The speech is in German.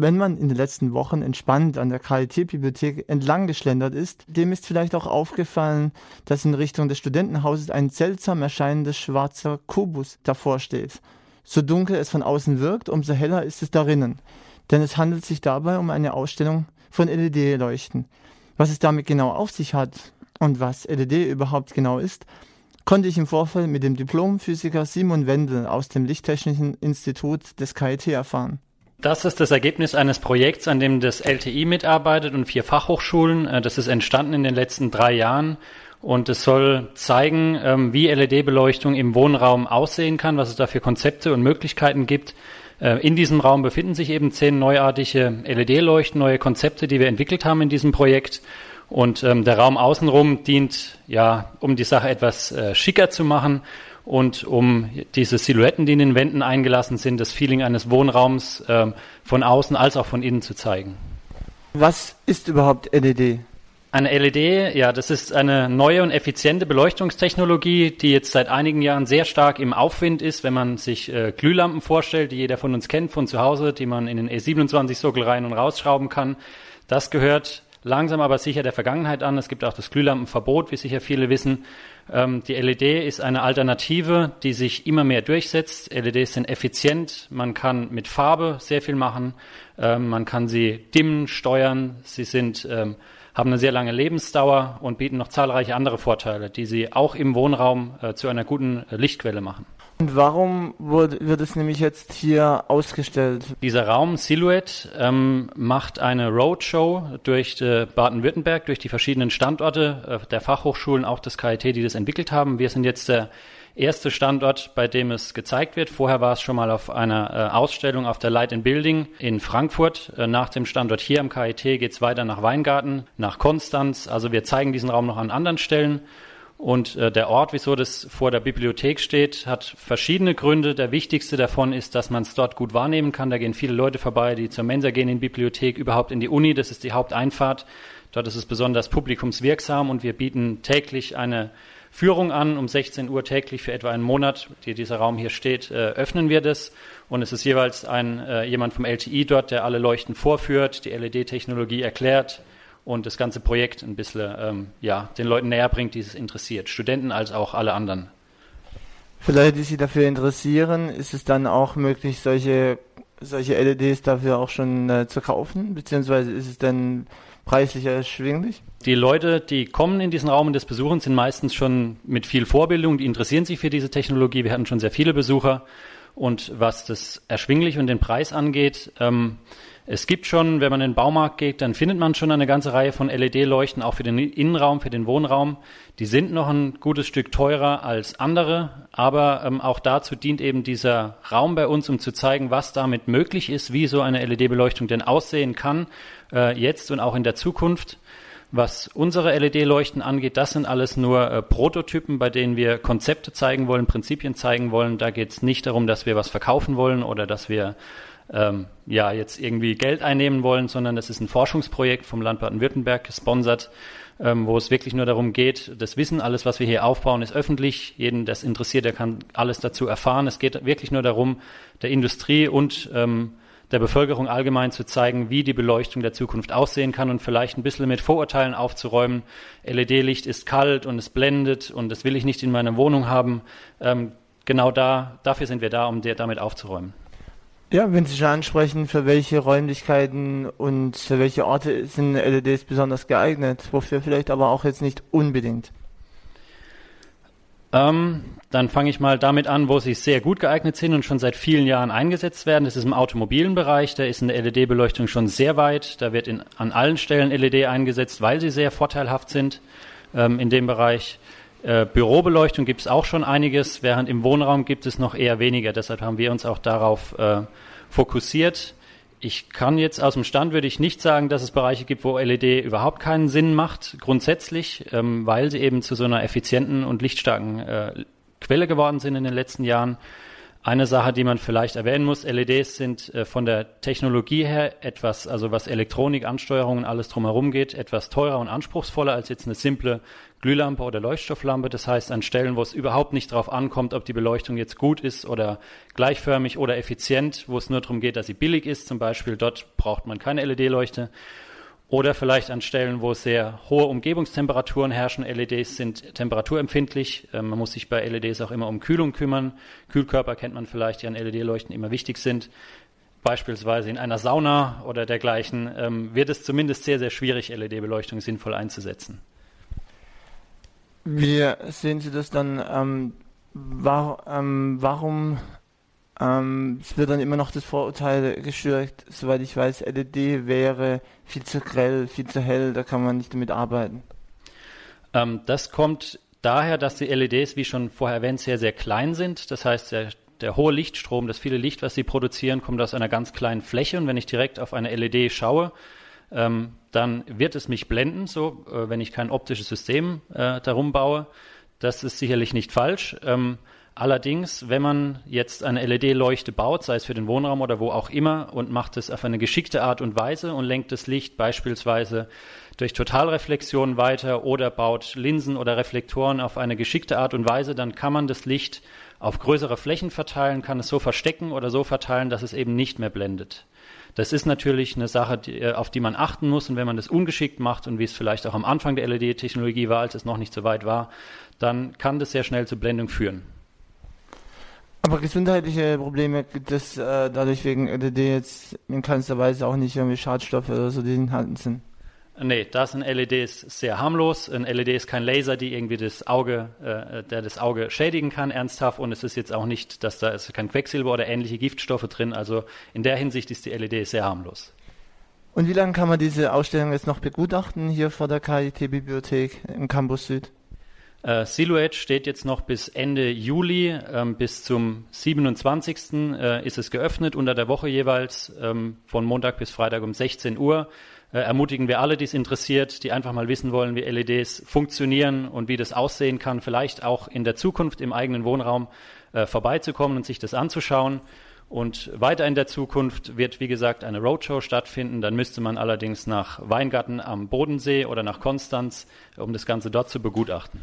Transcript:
Wenn man in den letzten Wochen entspannt an der KIT-Bibliothek entlang geschlendert ist, dem ist vielleicht auch aufgefallen, dass in Richtung des Studentenhauses ein seltsam erscheinendes schwarzer Kubus davor steht. So dunkel es von außen wirkt, umso heller ist es darinnen. Denn es handelt sich dabei um eine Ausstellung von LED-Leuchten. Was es damit genau auf sich hat und was LED überhaupt genau ist, konnte ich im Vorfeld mit dem Diplomphysiker Simon Wendel aus dem Lichttechnischen Institut des KIT erfahren. Das ist das Ergebnis eines Projekts, an dem das LTI mitarbeitet und vier Fachhochschulen. Äh, das ist entstanden in den letzten drei Jahren und es soll zeigen, ähm, wie LED-Beleuchtung im Wohnraum aussehen kann, was es da für Konzepte und Möglichkeiten gibt. Äh, in diesem Raum befinden sich eben zehn neuartige LED-Leuchten, neue Konzepte, die wir entwickelt haben in diesem Projekt. Und ähm, der Raum außenrum dient ja, um die Sache etwas äh, schicker zu machen und um diese Silhouetten, die in den Wänden eingelassen sind, das Feeling eines Wohnraums ähm, von außen als auch von innen zu zeigen. Was ist überhaupt LED? Eine LED, ja, das ist eine neue und effiziente Beleuchtungstechnologie, die jetzt seit einigen Jahren sehr stark im Aufwind ist, wenn man sich äh, Glühlampen vorstellt, die jeder von uns kennt von zu Hause, die man in den E27-Sockel rein und rausschrauben kann. Das gehört langsam aber sicher der Vergangenheit an. Es gibt auch das Glühlampenverbot, wie sicher viele wissen. Ähm, die LED ist eine Alternative, die sich immer mehr durchsetzt. LEDs sind effizient, man kann mit Farbe sehr viel machen, ähm, man kann sie dimmen, steuern, sie sind, ähm, haben eine sehr lange Lebensdauer und bieten noch zahlreiche andere Vorteile, die sie auch im Wohnraum äh, zu einer guten äh, Lichtquelle machen. Und warum wird, wird es nämlich jetzt hier ausgestellt? Dieser Raum Silhouette ähm, macht eine Roadshow durch äh, Baden-Württemberg, durch die verschiedenen Standorte äh, der Fachhochschulen, auch des KIT, die das entwickelt haben. Wir sind jetzt der erste Standort, bei dem es gezeigt wird. Vorher war es schon mal auf einer äh, Ausstellung auf der Light in Building in Frankfurt. Äh, nach dem Standort hier am KIT geht es weiter nach Weingarten, nach Konstanz. Also wir zeigen diesen Raum noch an anderen Stellen. Und äh, der Ort, wieso das vor der Bibliothek steht, hat verschiedene Gründe. Der wichtigste davon ist, dass man es dort gut wahrnehmen kann. Da gehen viele Leute vorbei, die zur Mensa gehen in die Bibliothek, überhaupt in die Uni. Das ist die Haupteinfahrt. Dort ist es besonders publikumswirksam und wir bieten täglich eine Führung an. Um 16 Uhr täglich für etwa einen Monat, die dieser Raum hier steht, äh, öffnen wir das. Und es ist jeweils ein, äh, jemand vom LTI dort, der alle Leuchten vorführt, die LED-Technologie erklärt, und das ganze Projekt ein bisschen ähm, ja, den Leuten näher bringt, die es interessiert, Studenten als auch alle anderen. Für Leute, die sich dafür interessieren, ist es dann auch möglich, solche, solche LEDs dafür auch schon äh, zu kaufen, beziehungsweise ist es dann preislich erschwinglich? Die Leute, die kommen in diesen Raum und das besuchen, sind meistens schon mit viel Vorbildung, die interessieren sich für diese Technologie. Wir hatten schon sehr viele Besucher. Und was das erschwinglich und den Preis angeht, ähm, es gibt schon, wenn man in den Baumarkt geht, dann findet man schon eine ganze Reihe von LED-Leuchten, auch für den Innenraum, für den Wohnraum. Die sind noch ein gutes Stück teurer als andere, aber ähm, auch dazu dient eben dieser Raum bei uns, um zu zeigen, was damit möglich ist, wie so eine LED-Beleuchtung denn aussehen kann, äh, jetzt und auch in der Zukunft. Was unsere LED-Leuchten angeht, das sind alles nur äh, Prototypen, bei denen wir Konzepte zeigen wollen, Prinzipien zeigen wollen. Da geht es nicht darum, dass wir was verkaufen wollen oder dass wir ähm, ja jetzt irgendwie Geld einnehmen wollen, sondern das ist ein Forschungsprojekt vom Land Baden-Württemberg gesponsert, ähm, wo es wirklich nur darum geht, das Wissen, alles, was wir hier aufbauen, ist öffentlich. Jeden, das interessiert, der kann alles dazu erfahren. Es geht wirklich nur darum, der Industrie und ähm, der Bevölkerung allgemein zu zeigen, wie die Beleuchtung der Zukunft aussehen kann und vielleicht ein bisschen mit Vorurteilen aufzuräumen. LED-Licht ist kalt und es blendet und das will ich nicht in meiner Wohnung haben. Ähm, genau da, dafür sind wir da, um damit aufzuräumen. Ja, wenn Sie schon ansprechen, für welche Räumlichkeiten und für welche Orte sind LEDs besonders geeignet, wofür vielleicht aber auch jetzt nicht unbedingt? Ähm, dann fange ich mal damit an, wo sie sehr gut geeignet sind und schon seit vielen Jahren eingesetzt werden. Das ist im automobilen Bereich. Da ist eine LED-Beleuchtung schon sehr weit. Da wird in, an allen Stellen LED eingesetzt, weil sie sehr vorteilhaft sind ähm, in dem Bereich. Äh, Bürobeleuchtung gibt es auch schon einiges, während im Wohnraum gibt es noch eher weniger. Deshalb haben wir uns auch darauf äh, fokussiert. Ich kann jetzt aus dem Stand würde ich nicht sagen, dass es Bereiche gibt, wo LED überhaupt keinen Sinn macht, grundsätzlich, ähm, weil sie eben zu so einer effizienten und lichtstarken äh, Quelle geworden sind in den letzten Jahren. Eine Sache, die man vielleicht erwähnen muss, LEDs sind äh, von der Technologie her etwas, also was Elektronik, Ansteuerung und alles drumherum geht, etwas teurer und anspruchsvoller als jetzt eine simple Glühlampe oder Leuchtstofflampe. Das heißt, an Stellen, wo es überhaupt nicht darauf ankommt, ob die Beleuchtung jetzt gut ist oder gleichförmig oder effizient, wo es nur darum geht, dass sie billig ist, zum Beispiel, dort braucht man keine LED-Leuchte. Oder vielleicht an Stellen, wo sehr hohe Umgebungstemperaturen herrschen. LEDs sind temperaturempfindlich. Ähm, man muss sich bei LEDs auch immer um Kühlung kümmern. Kühlkörper kennt man vielleicht, die an LED-Leuchten immer wichtig sind. Beispielsweise in einer Sauna oder dergleichen ähm, wird es zumindest sehr, sehr schwierig, LED-Beleuchtung sinnvoll einzusetzen. Wie sehen Sie das dann? Ähm, war, ähm, warum ähm, es wird dann immer noch das Vorurteil geschürt, soweit ich weiß, LED wäre viel zu grell, viel zu hell, da kann man nicht damit arbeiten. Ähm, das kommt daher, dass die LEDs, wie schon vorher erwähnt, sehr, sehr klein sind. Das heißt, der, der hohe Lichtstrom, das viele Licht, was sie produzieren, kommt aus einer ganz kleinen Fläche. Und wenn ich direkt auf eine LED schaue, ähm, dann wird es mich blenden, so äh, wenn ich kein optisches System äh, darum baue. Das ist sicherlich nicht falsch. Ähm, Allerdings, wenn man jetzt eine LED-Leuchte baut, sei es für den Wohnraum oder wo auch immer, und macht es auf eine geschickte Art und Weise und lenkt das Licht beispielsweise durch Totalreflexion weiter oder baut Linsen oder Reflektoren auf eine geschickte Art und Weise, dann kann man das Licht auf größere Flächen verteilen, kann es so verstecken oder so verteilen, dass es eben nicht mehr blendet. Das ist natürlich eine Sache, die, äh, auf die man achten muss. Und wenn man das ungeschickt macht und wie es vielleicht auch am Anfang der LED-Technologie war, als es noch nicht so weit war, dann kann das sehr schnell zu Blendung führen. Aber gesundheitliche Probleme gibt es äh, dadurch wegen LED jetzt in keinster Weise auch nicht irgendwie Schadstoffe oder so, die enthalten sind. Nee, da sind LEDs sehr harmlos. Ein LED ist kein Laser, die irgendwie das Auge, äh, der das Auge schädigen kann, ernsthaft. Und es ist jetzt auch nicht, dass da ist kein Quecksilber oder ähnliche Giftstoffe drin. Also in der Hinsicht ist die LED sehr harmlos. Und wie lange kann man diese Ausstellung jetzt noch begutachten hier vor der KIT-Bibliothek im Campus Süd? Äh, Silhouette steht jetzt noch bis Ende Juli, ähm, bis zum 27. Äh, ist es geöffnet, unter der Woche jeweils, ähm, von Montag bis Freitag um 16 Uhr. Äh, ermutigen wir alle, die es interessiert, die einfach mal wissen wollen, wie LEDs funktionieren und wie das aussehen kann, vielleicht auch in der Zukunft im eigenen Wohnraum äh, vorbeizukommen und sich das anzuschauen. Und weiter in der Zukunft wird, wie gesagt, eine Roadshow stattfinden. Dann müsste man allerdings nach Weingarten am Bodensee oder nach Konstanz, um das Ganze dort zu begutachten.